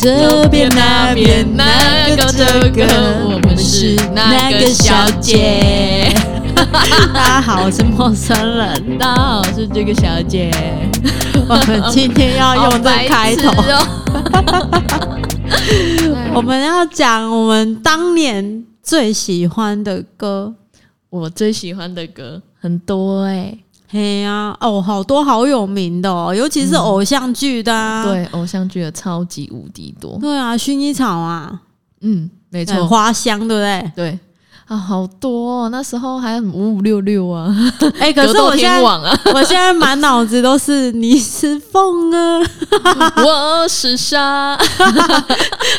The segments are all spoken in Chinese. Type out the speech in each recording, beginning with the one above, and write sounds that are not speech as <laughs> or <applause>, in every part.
这边那边那个这个，我们是那个小姐。<laughs> 大家好，我是陌生人。大家好，我是这个小姐。<laughs> 我们今天要用这开头，<laughs> 我们要讲我们当年最喜欢的歌。我最喜欢的歌很多哎，嘿呀，哦，好多好有名的哦，尤其是偶像剧的，对，偶像剧的超级无敌多。对啊，薰衣草啊，嗯，没错，花香，对不对？对。啊，好多！哦那时候还五五六六啊，<laughs> 哎，可是我现在，<laughs> 我现在满脑子都是你是风啊，<laughs> 我是沙，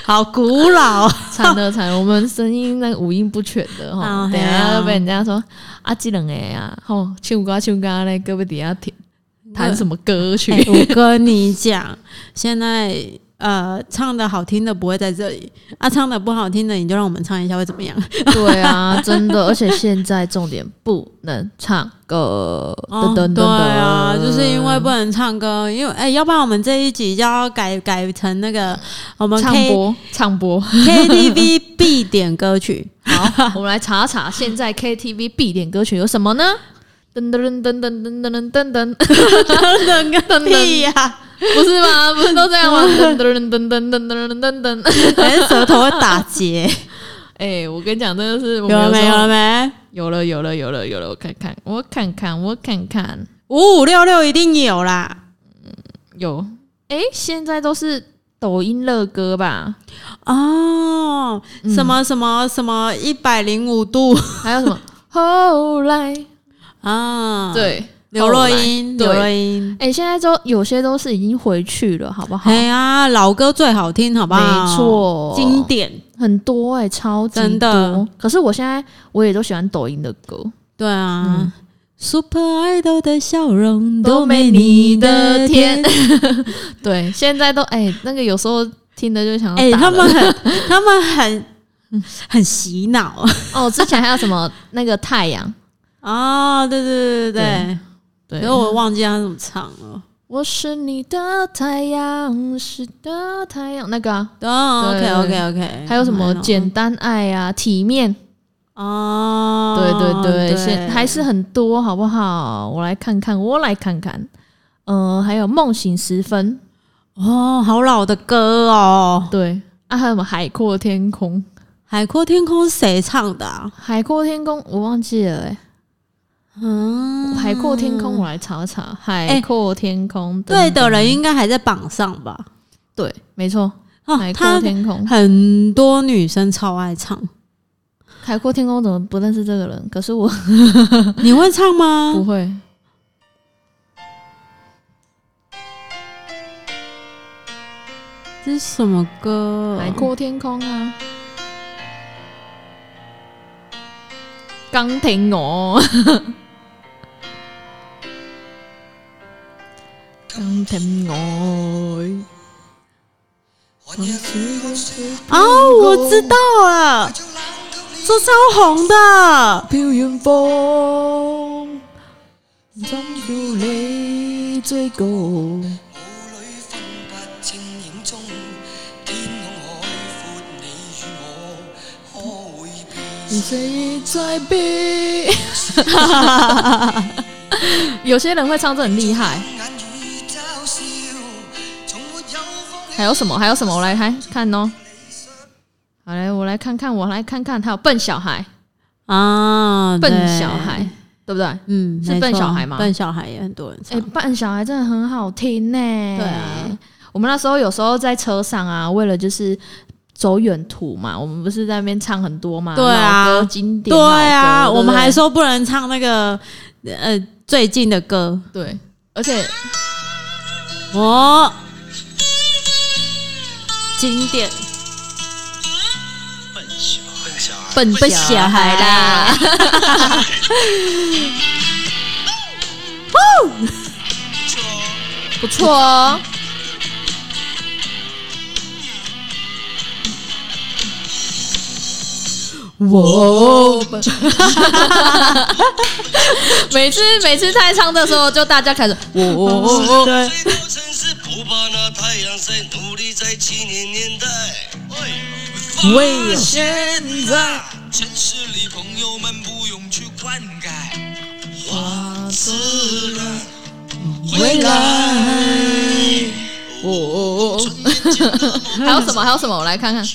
好古老，惨的惨，我们声音那个五音不全的哈，等下被人家说啊，这两个呀，吼，唱歌唱歌嘞，胳膊底下弹弹什么歌曲？我跟你讲，现在。呃，唱的好听的不会在这里啊，唱的不好听的你就让我们唱一下会怎么样？<laughs> 对啊，真的，而且现在重点不能唱歌，噔噔噔，对啊，就是因为不能唱歌，因为哎，要不然我们这一集就要改改成那个我们唱播唱播 KTV 必点歌曲。<laughs> 好，我们来查查现在 KTV 必点歌曲有什么呢？噔噔噔噔噔噔噔噔噔 <laughs> 噔噔屁呀！<laughs> 不是吗？不是都这样吗？噔噔噔噔噔噔噔噔，还是舌头会打结？<laughs> 哎，我跟你讲，真的是有了没？有了没？有了，有了，有了，有了！我看看，我看看，我看看，五五六六一定有啦。嗯，有。哎，现在都是抖音热歌吧？哦，什么什么什么一百零五度，还有什么后来 <laughs> 啊？对。刘若英，刘若英，哎，现在都有些都是已经回去了，好不好？哎呀，老歌最好听，好不好？没错，经典很多哎，超真的。可是我现在我也都喜欢抖音的歌，对啊，Super Idol 的笑容都没你的甜。<laughs> 对，现在都哎，那个有时候听的就想哎，他们很，<laughs> 他们很很洗脑哦。之前还有什么那个太阳哦，对对对对对。对，因为我忘记他怎么唱了。我是你的太阳，是的太阳，那个啊。哦，OK OK OK。还有什么简单爱啊，体面哦，对对对，现还是很多，好不好？我来看看，我来看看。嗯，还有梦醒时分，哦，好老的歌哦。对啊，还有什么海阔天空？海阔天空是谁唱的啊？海阔天空我忘记了哎。嗯，海阔天空，我来查查。海阔天空，对的人应该还在榜上吧？对，没错。海阔天空，很多女生超爱唱。海阔天空怎么不认识这个人？可是我，<laughs> 你会唱吗？<laughs> 不会。这是什么歌？海阔天空啊！刚听我。<laughs> 刚听我。哦，我知道了，这超红的。飘远方，怎叫你最 <laughs> 有些人会唱这很厉害。还有什么？还有什么？我来看看哦。好嘞，我来看看，我来看看，还有笨小孩啊，笨小孩，对不对？嗯，是笨小孩吗？笨小孩也很多人唱。哎，笨小孩真的很好听呢。对啊，我们那时候有时候在车上啊，为了就是走远途嘛，我们不是在那边唱很多嘛？对啊，经典。对啊，我们还说不能唱那个呃最近的歌。对，而且我。经典，笨小孩，笨笨小孩啦，<laughs> 不错哦。我，<laughs> 每次每次太唱的时候，就大家开始，我，对。把那太阳晒，努力在七年年代。为了现在，城市里朋友们不用去灌溉，花自然回来。哦，还有什么？还有什么？我来看看，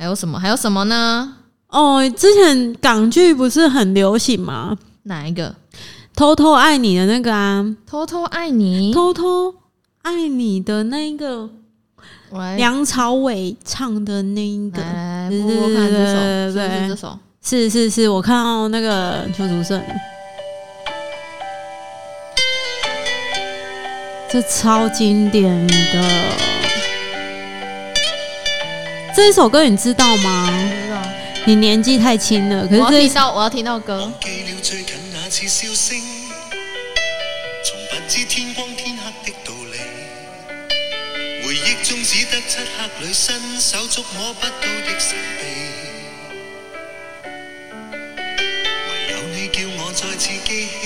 还有什么？还有什么呢？哦，之前港剧不是很流行吗？哪一个？偷偷爱你的那个啊，偷偷爱你，偷偷爱你的那个，梁朝伟唱的那一个，来播播看这首，对这首，是是是，我看到那个邱竹胜，这超经典的，这一首歌你知道吗？知道，你年纪太轻了，可是我要听到，我要听到歌。从不知天光天黑的道理。回忆中只得漆黑里伸手触摸不到的神秘。唯有你叫我再次记起，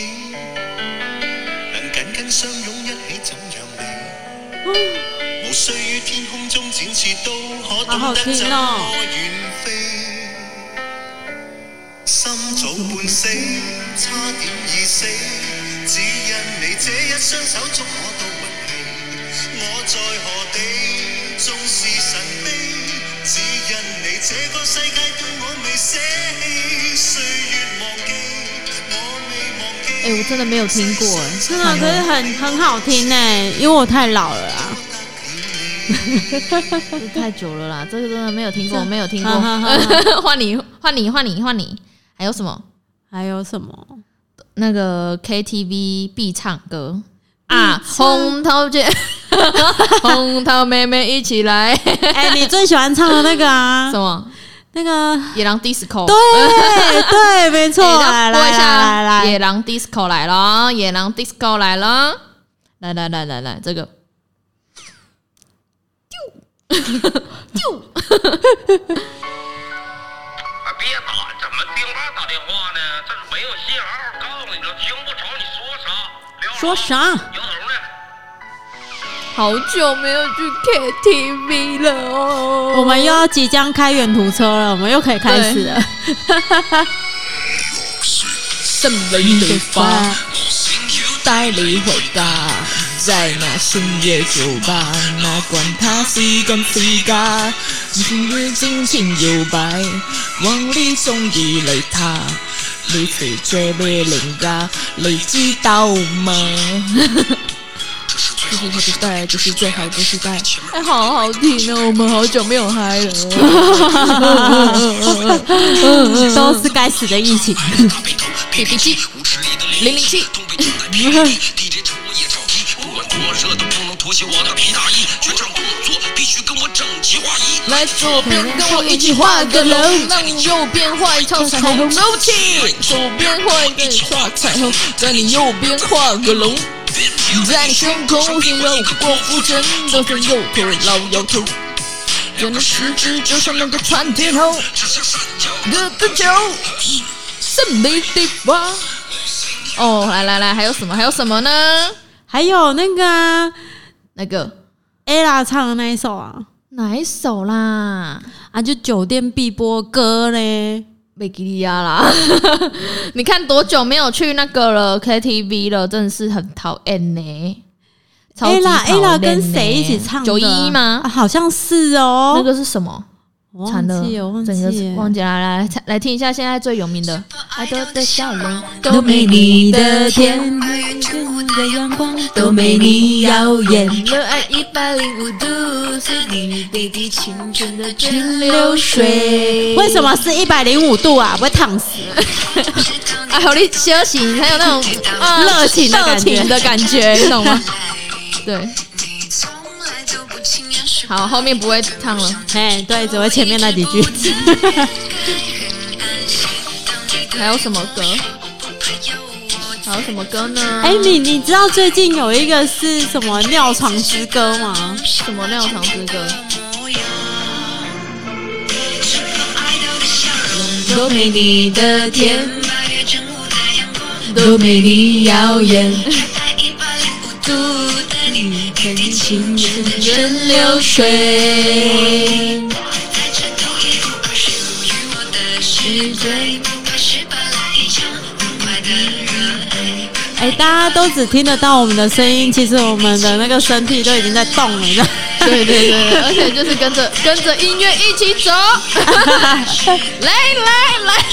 中展翅，都可懂得怎么远飞。心早半死，差点已死，只因你这一双手捉我到。我在何地，纵是神秘，只因你这个世界对我未。岁月忘记，我未忘记。哎，我真的没有听过，哎，真的，可是很很好听哎，因为我太老了啊。<laughs> 太久了啦，这个真的没有听过，没有听过。<laughs> 换你，换你，换你，换你。还有什么？还有什么？那个 KTV 必唱歌啊！红桃姐，<laughs> 红桃妹妹一起来！哎，你最喜欢唱的那个啊？什么？那个野狼 disco？对对，没错。来来来来，野狼 disco 来了，野狼 disco 来了，来来来来来，这个，<laughs> 丢丢。别打，怎么电话打电话呢？这是没有信号，告诉你了，听不着你说啥。说啥？摇头呢？好久没有去 KTV 了哦。我们又要即将开远途车了，我们又可以开始了。胜利的花，<laughs> 带你回家。在那深夜酒吧，哪管他是真是假，情愿尽情摇摆，往里中意来他，你是最美人家，你知道吗？<laughs> 这是时代，这是最好的时代。哎，好好听哦，我们好久没有嗨了。都是该死的疫情。<laughs> <laughs> B B 七，零零七。我的皮大衣，全场动作必须跟我整齐划一。来左边跟我一起画个龙，让你右边画一条彩虹。走起，左边画一个画彩虹，在你右边画个龙，在你胸口形容郭富城都是摇头老摇头，原来十指就像那个窜天猴，哥哥就神秘的花。哦，来来来，还有什么？还有什么呢？还有那个。那个 ella 唱的那一首啊，哪一首啦？啊，就酒店必播歌嘞，贝吉利亚啦。<laughs> 你看多久没有去那个了 KTV 了，真的是很讨厌呢。ella ella 跟谁一起唱？九一吗？好像是哦。那个是什么？忘记，忘记，忘记了。来来来听一下现在最有名的。爱多的笑容，都没你的甜。的阳光，都没你耀眼。热爱一百零五度，是你 baby 青春的蒸馏水。为什么是一百零五度啊？不会烫死？啊，<laughs> 好你休息，才有那种热情热情的感觉，你懂吗？对。好，后面不会唱了。哎，对，只会前面那几句。<laughs> 还有什么歌？还有什么歌呢？哎，你你知道最近有一个是什么尿床之歌吗？什么尿床之歌？多美丽的甜，都没你耀眼。真情阵阵流水。哎，大家都只听得到我们的声音，其实我们的那个身体都已经在动了，你知道？对对对，而且就是跟着跟着音乐一起走，来 <laughs> 来来，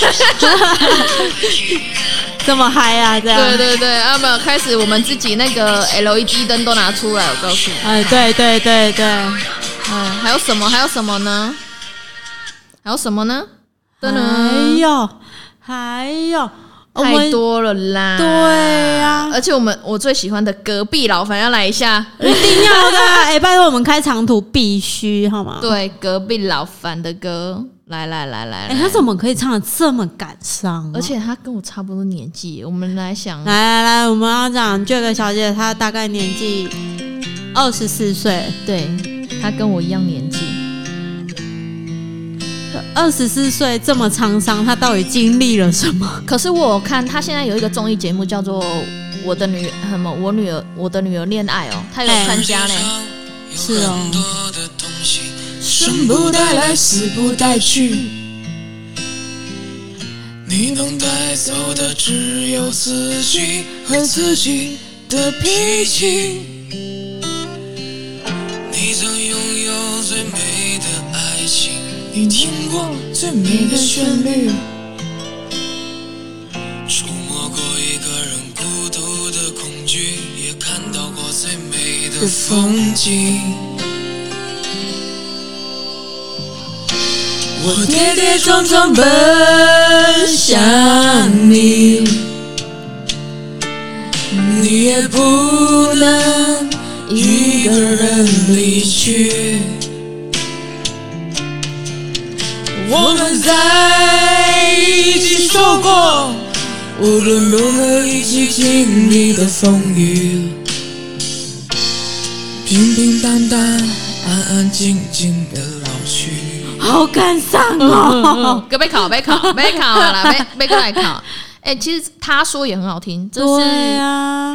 这么嗨啊！这样对对对，啊没有开始，我们自己那个 LED 灯都拿出来，我告诉你。哎，对对对对，嗯，还有什么？还有什么呢？还有什么呢？还有还有。太多了啦！对呀，而且我们我最喜欢的隔壁老樊要来一下，一定要的！<laughs> 哎，拜托我们开长途必须好吗？对，隔壁老樊的歌，来来来来，哎，他怎么可以唱的这么感伤？而且他跟我差不多年纪，我们来想，来来来，我们要讲这个小姐，她大概年纪二十四岁，对，她跟我一样年纪。二十四岁这么沧桑，他到底经历了什么？<laughs> 可是我看他现在有一个综艺节目叫做《我的女什么我女儿我的女儿恋爱》哦，他有参加呢。是哦。生不带来，死不带去，你能带走的只有自己和自己的脾气。你曾拥有最美的爱情。你听最美的旋律，触摸过一个人孤独的恐惧，也看到过最美的风景。我跌跌撞撞奔向你，你也不能一个人离去。我们在一起说过，无论如何一起经历的风雨，平平淡淡，安安静静的老去。好感伤 <laughs> 哦！别考，别考，别考了，别别过来考。哎，其实他说也很好听，这是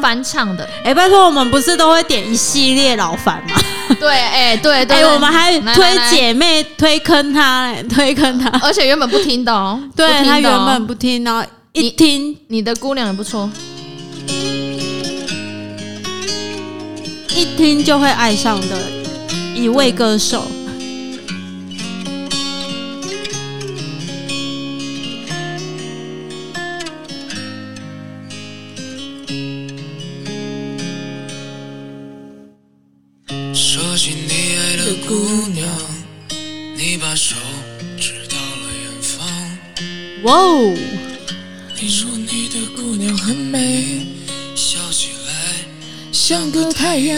翻唱的。哎，拜托，我们不是都会点一系列老烦吗？<laughs> 对，哎，对对，我们还推姐妹推坑他，推坑他，<laughs> 而且原本不听的哦，对他原本不听，然后一听，你的姑娘也不错，一听就会爱上的一位歌手。哇哦！你说你的姑娘很美，笑起来像个太阳。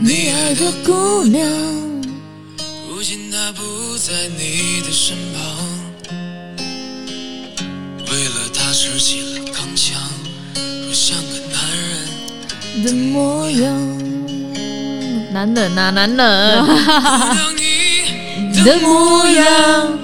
你爱的姑娘，如今她不在你的身旁。为了她拾起了钢枪，若像个男人 <laughs> 的模样。男人啊，男人！你的模样。<laughs>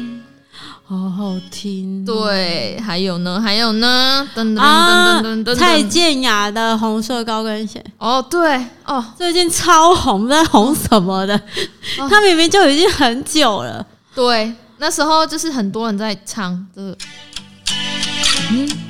好好听，对，还有呢，还有呢，噔噔噔噔噔，蔡健雅的红色高跟鞋，哦，对，哦，最近超红，在红什么的？他明明就已经很久了，对，那时候就是很多人在唱这个，嗯。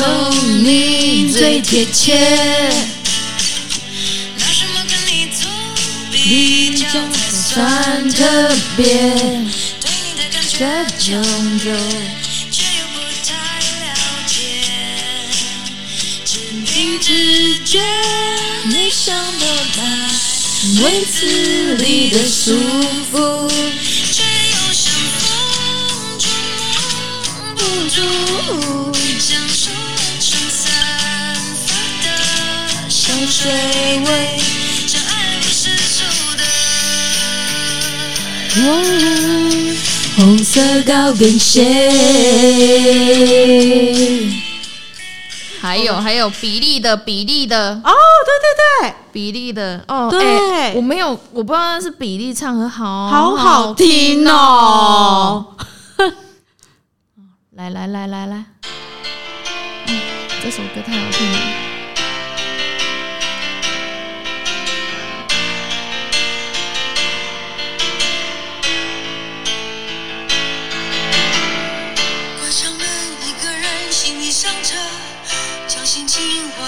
送你最贴切拿什么跟你做比较才算特别对你的感觉强烈却又不太了解只凭直觉你想窝在被子里的舒服却又像风捉摸不住像手水味，这爱不释手的。红色高跟鞋，还有还有比例的比例的哦，对对对，比例的哦，对，我没有，我不知道那是比例唱的好好好听哦。<laughs> 来来来来来，嗯，这首歌太好听了。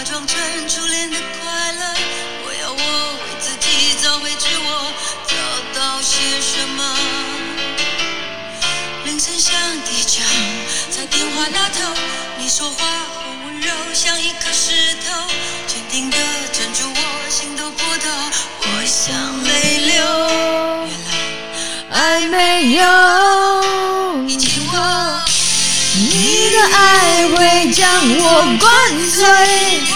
假装成初恋的快乐。我要我为自己找回自我，找到些什么？铃声响地久，在电话那头，你说话很温柔，像一颗石头，坚定的镇住我心头波涛。我想泪流，原来爱没有我。你的爱会将我灌醉。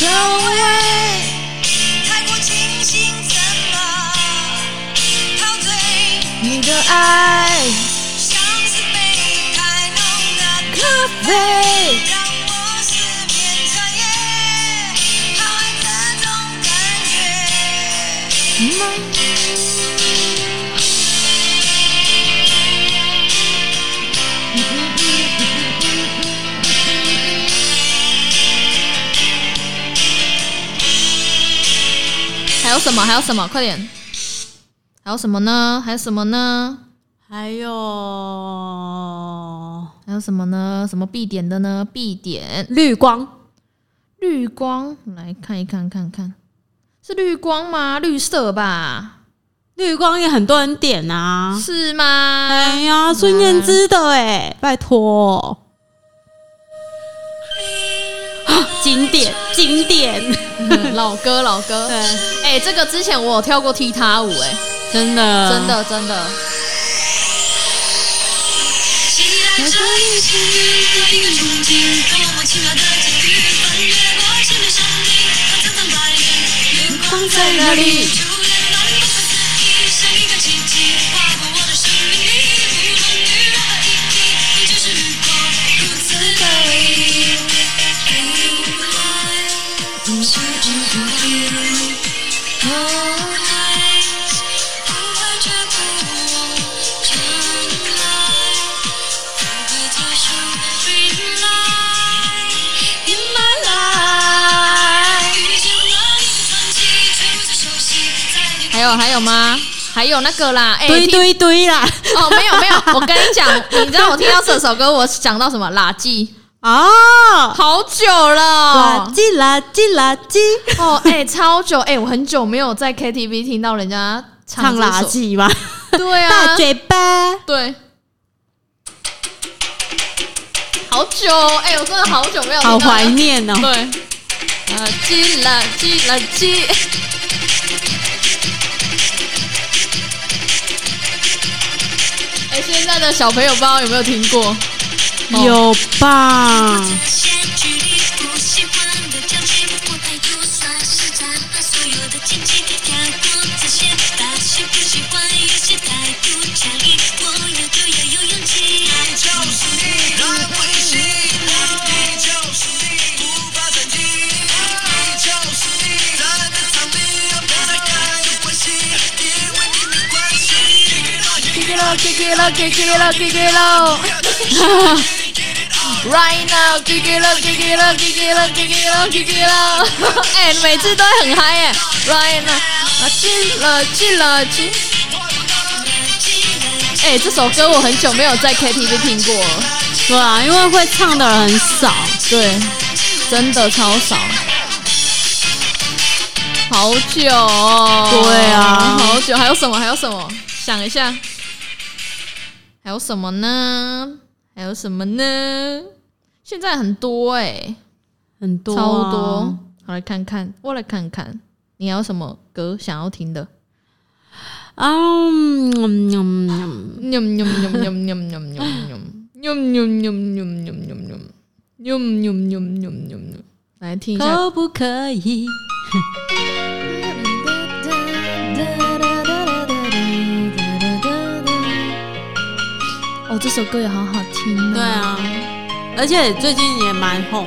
我没有所谓。太过清醒，怎么陶醉？你的爱像是杯太浓的咖啡。让我失眠彻夜，好爱这种感觉。有什么？还有什么？快点！还有什么呢？还有什么呢？还有。还有什么呢？什么必点的呢？必点绿光，绿光，来看一看，看看是绿光吗？绿色吧，绿光也很多人点啊，是吗？哎呀，孙燕姿的哎，拜托，经典经典，老歌老歌，<laughs> 对，哎，这个之前我有跳过踢踏舞，哎，真的。真的真的。光在哪里？有还有吗？还有那个啦，堆堆堆啦！哦，没有没有，我跟你讲，<laughs> 你知道我听到这首歌，我想到什么？垃圾啊，好久了，垃圾垃圾垃圾。哦，哎，超久，哎，我很久没有在 KTV 听到人家唱垃圾吧？对啊，大嘴巴，对，好久，哎，我真的好久没有，好怀念哦。对，垃圾垃圾垃圾。的小朋友不知道有没有听过？有吧 up, kick it up, kick it up. Right now, kick it up, kick it up, kick it up, kick it up, kick it up. 哎，每次都很嗨耶。Right now, 进了进了进。哎，这首歌我很久没有在 KTV 听过了。对啊，因为会唱的人很少。对，真的超少。好久。哦。对啊，好久。还有什么？还有什么？想一下。还有什么呢？还有什么呢？现在很多哎，很多，超多。我来看看，我来看看，你还有什么歌想要听的？啊，嗯嗯嗯嗯嗯嗯来听一下，可不可以？这首歌也好好听。对啊，而且最近也蛮红。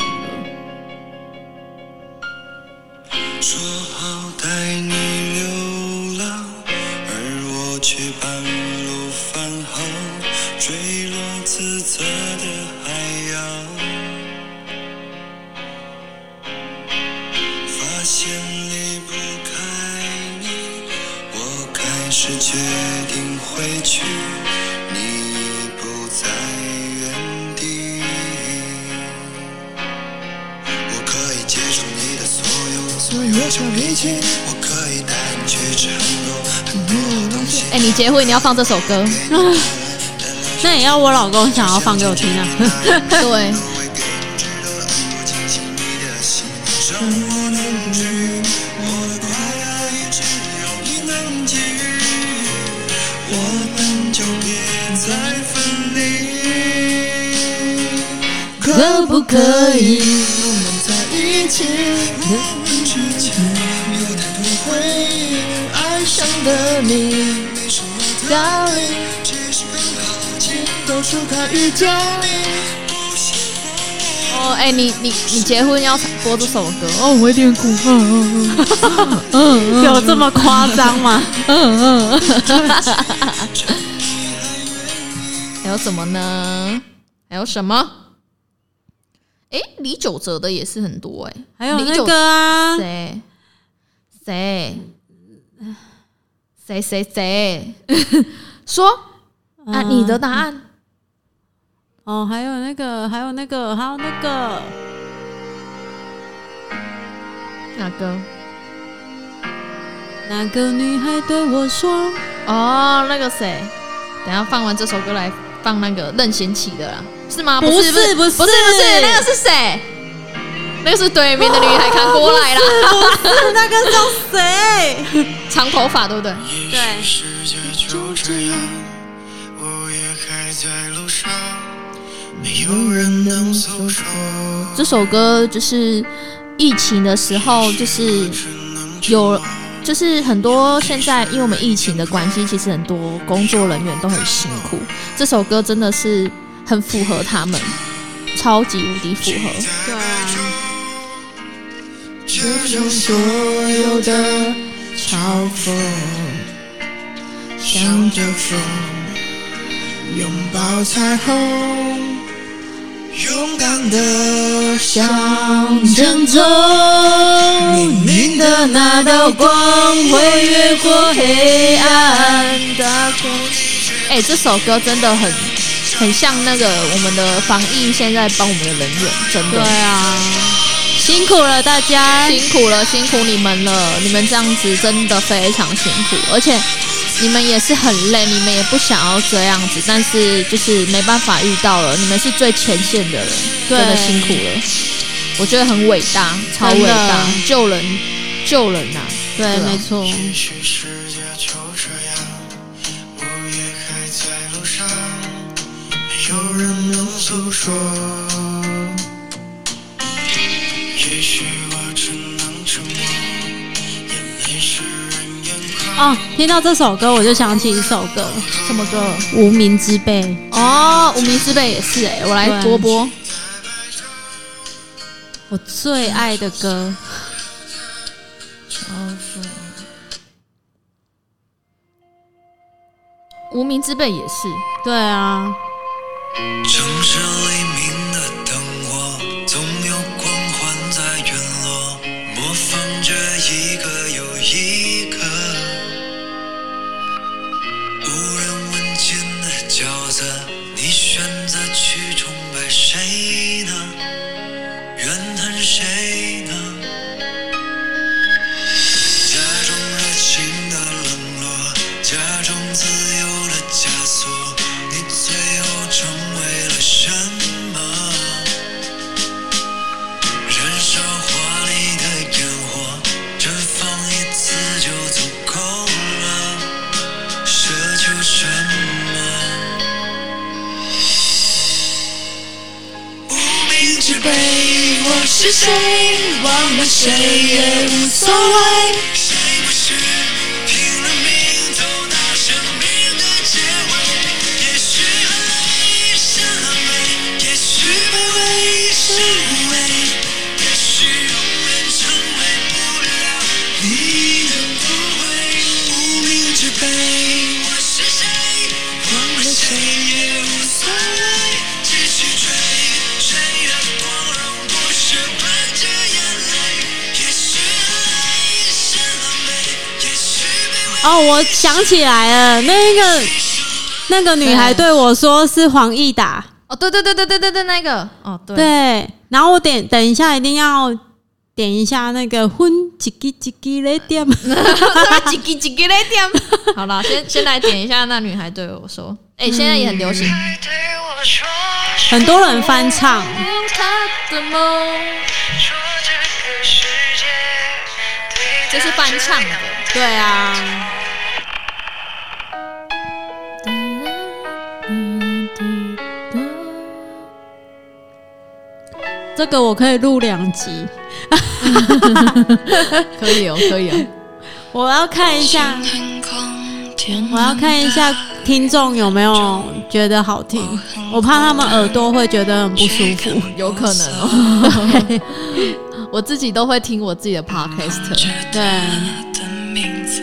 你要放这首歌，<laughs> 那也要我老公想要放给我听啊？<laughs> <laughs> 对。可不可以我们在一起？之间有太多回忆，爱上的你哦，哎，你你你结婚要播这首歌哦，我有点苦。嗯嗯嗯，<laughs> 有这么夸张吗？嗯嗯。还有什么呢？还有什么？哎，李玖哲的也是很多哎，还有那个啊，谁谁谁谁谁 <laughs> 说啊？你的答案哦，还有那个，还有那个，还有那个哪个？那个女孩对我说：“哦，那个谁？等下放完这首歌来放那个任贤齐的啦。”是吗？不是不是不是不是不是，那个是谁？那个是对面的女孩看过来了。不是那个叫谁？长头发对不对？对。这首歌就是疫情的时候，就是有，就是很多现在因为我们疫情的关系，其实很多工作人员都很辛苦。这首歌真的是。很符合他们，超级无敌符合。对啊。这种所有的嘲讽，向着风，拥抱彩虹，勇敢的向前走。明明的那道光会越过黑暗。哎，这首歌真的很。很像那个我们的防疫，现在帮我们的人员，真的。对啊，辛苦了大家，辛苦了，辛苦你们了。你们这样子真的非常辛苦，而且你们也是很累，你们也不想要这样子，但是就是没办法遇到了。你们是最前线的人，真的辛苦了。我觉得很伟大，超伟大，救人，救人呐！对，没错。有人能诉说。哦，听到这首歌我就想起一首歌，什么歌？无名之辈。哦，无名之辈也是哎，我来播播。我最爱的歌。无名之辈也是。对啊。城市黎明的哦，我想起来了，那个那个女孩对我说是黄义达，哦，对对对对对对对，那个，哦对，对，然后我点等一下一定要点一下那个婚几几几几来点，几几几几来点。好了，先先来点一下那女孩对我说，哎，现在也很流行，很多人翻唱，这是翻唱的。对啊，这个我可以录两集，<laughs> 可以哦，可以哦。我要看一下，我要看一下听众有没有觉得好听，我怕他们耳朵会觉得很不舒服。有可能哦。<laughs> 我自己都会听我自己的 podcast，对，他的名字，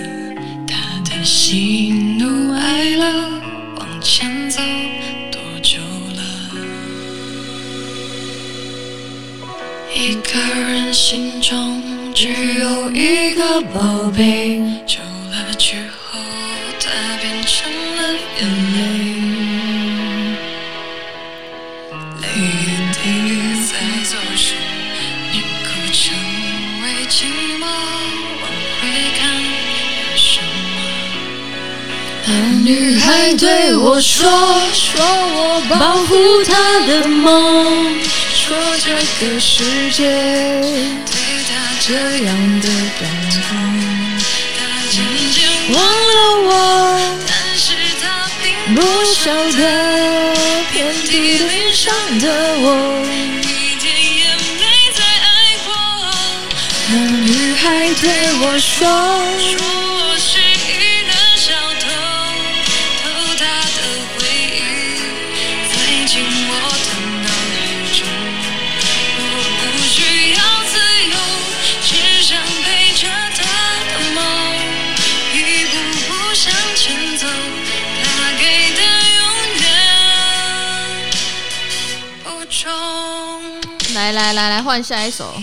他的喜怒哀乐，往前一个人心中只有一个宝贝，久了之后，它变成了眼泪。泪眼滴在左手，凝固成为寂寞。往回看，有什么？那女孩对我说，说我保护她的梦，说这个世界对她这样的感动，她渐渐忘了我，但是她并不晓得，遍体鳞伤的我，一点也没再爱过。那女孩对我说，来来来来，换下一首。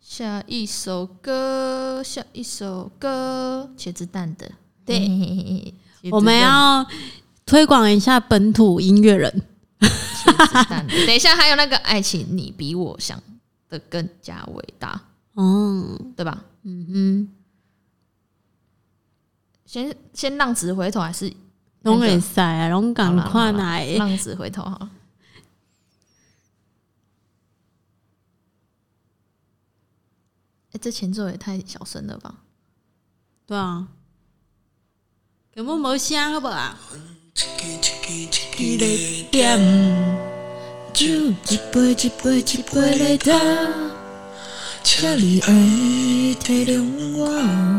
下一首歌，下一首歌，茄子蛋的，对，<laughs> 我们要推广一下本土音乐人。茄子蛋的。<laughs> 等一下，还有那个爱情，你比我想的更加伟大，哦，对吧？嗯嗯先先浪子回头还是哼，拢会使啊，拢好赶啦好啦快来。浪子回头好了。哎、这前奏也太小声了吧？对啊，根本无声好不好？一个点，酒一杯一杯一杯来打，请你爱体谅我。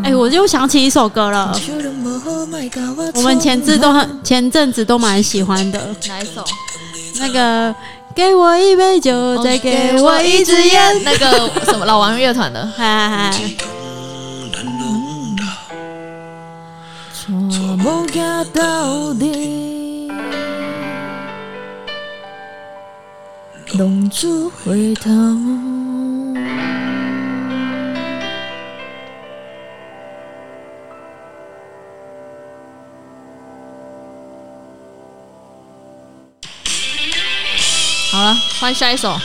哎、我就想起一首歌了，我们前阵都很前阵子都蛮喜欢的，哪一首？那个给我一杯酒，再给我一支烟。那个什么老王乐团的，嗨嗨嗨，错无行到底，浪子回头。了，换下一首。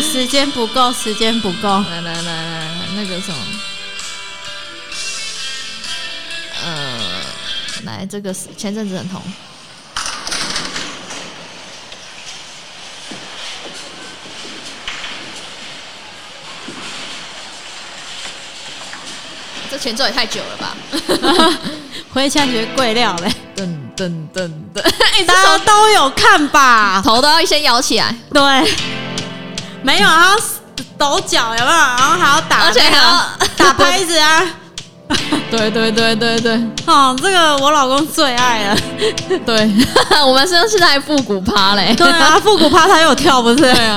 时间不够，时间不够。来来来来来，那个什么，呃，来这个是前阵子很红，这前奏也太久了吧？<laughs> 回想觉得贵料嘞，噔噔噔噔，<laughs> 大家都有看吧？头都要先摇起来，对，没有，啊抖脚有没有？然后还要打，而且还要打拍子啊！<laughs> 对对对对对，哦，这个我老公最爱了。对，<laughs> 我们是现在复古趴嘞，对啊，复古趴他有跳不是？对啊。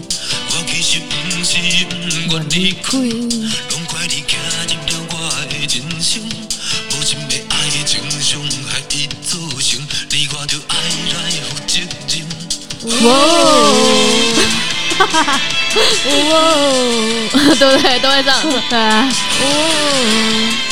我离开，拢怪你走入了我的人生，无情的爱情伤害已造成，你我着爱来负责任。哇，哈哈哈，哇，对不对？都会这样，对啊，哇。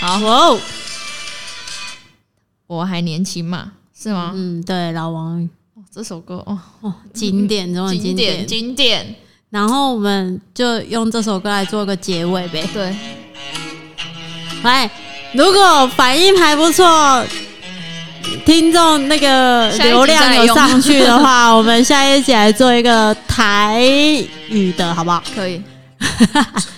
好哦，我还年轻嘛，是吗？嗯，对，老王。这首歌哦哦，经典中的经典，经典。然后我们就用这首歌来做个结尾呗。对，来，如果反应还不错，听众那个流量有上去的话，<laughs> 我们下一集来做一个台语的好不好？可以。<laughs>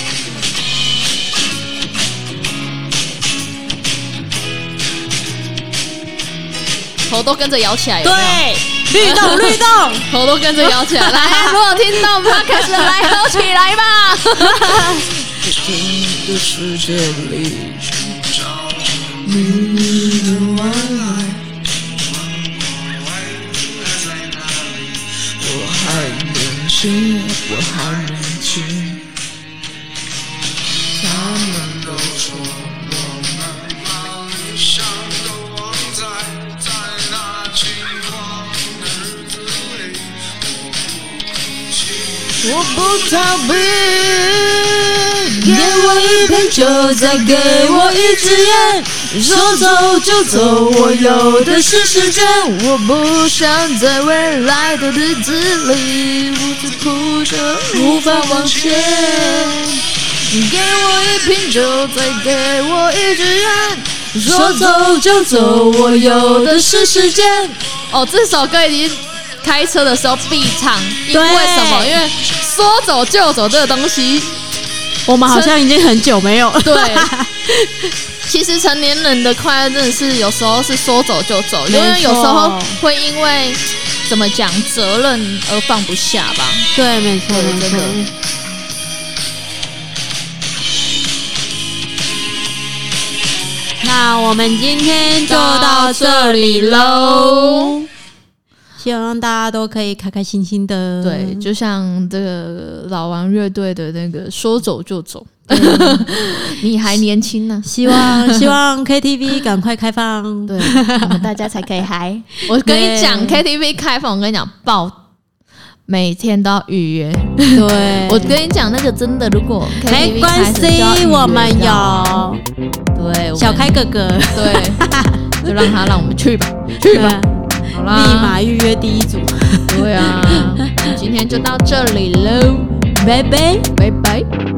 头都跟着摇起来，对，律动律动，头都跟着摇起来。来，<laughs> 如果听到，们开始来摇起来吧。我还年轻，我还不逃避，给我一瓶酒，再给我一支烟。说走就走，我有的是时间。我不想在未来的日子里，独自哭着无法往前。给我一瓶酒，再给我一支烟。说走就走，我有的是时间。哦，这首歌已经。开车的时候必唱，因为什么？因为说走就走这个东西，我们好像已经很久没有了。对，<laughs> 其实成年人的快乐真的是有时候是说走就走，因为有时候会因为怎么讲责任而放不下吧。对，没错，真的。那我们今天就到这里喽。希望大家都可以开开心心的。对，就像这个老王乐队的那个说走就走，<laughs> 你还年轻呢。希望 <laughs> 希望 KTV 赶快开放，对，大家才可以嗨。我跟你讲，KTV 开放，我跟你讲爆，每天都要预约。对，我跟你讲，那个真的，如果没关系，我们有，对，小开哥哥，对，<laughs> 就让他让我们去吧，去吧。好啦，立马预约第一组。对啊，<laughs> 今天就到这里喽，拜拜，拜拜。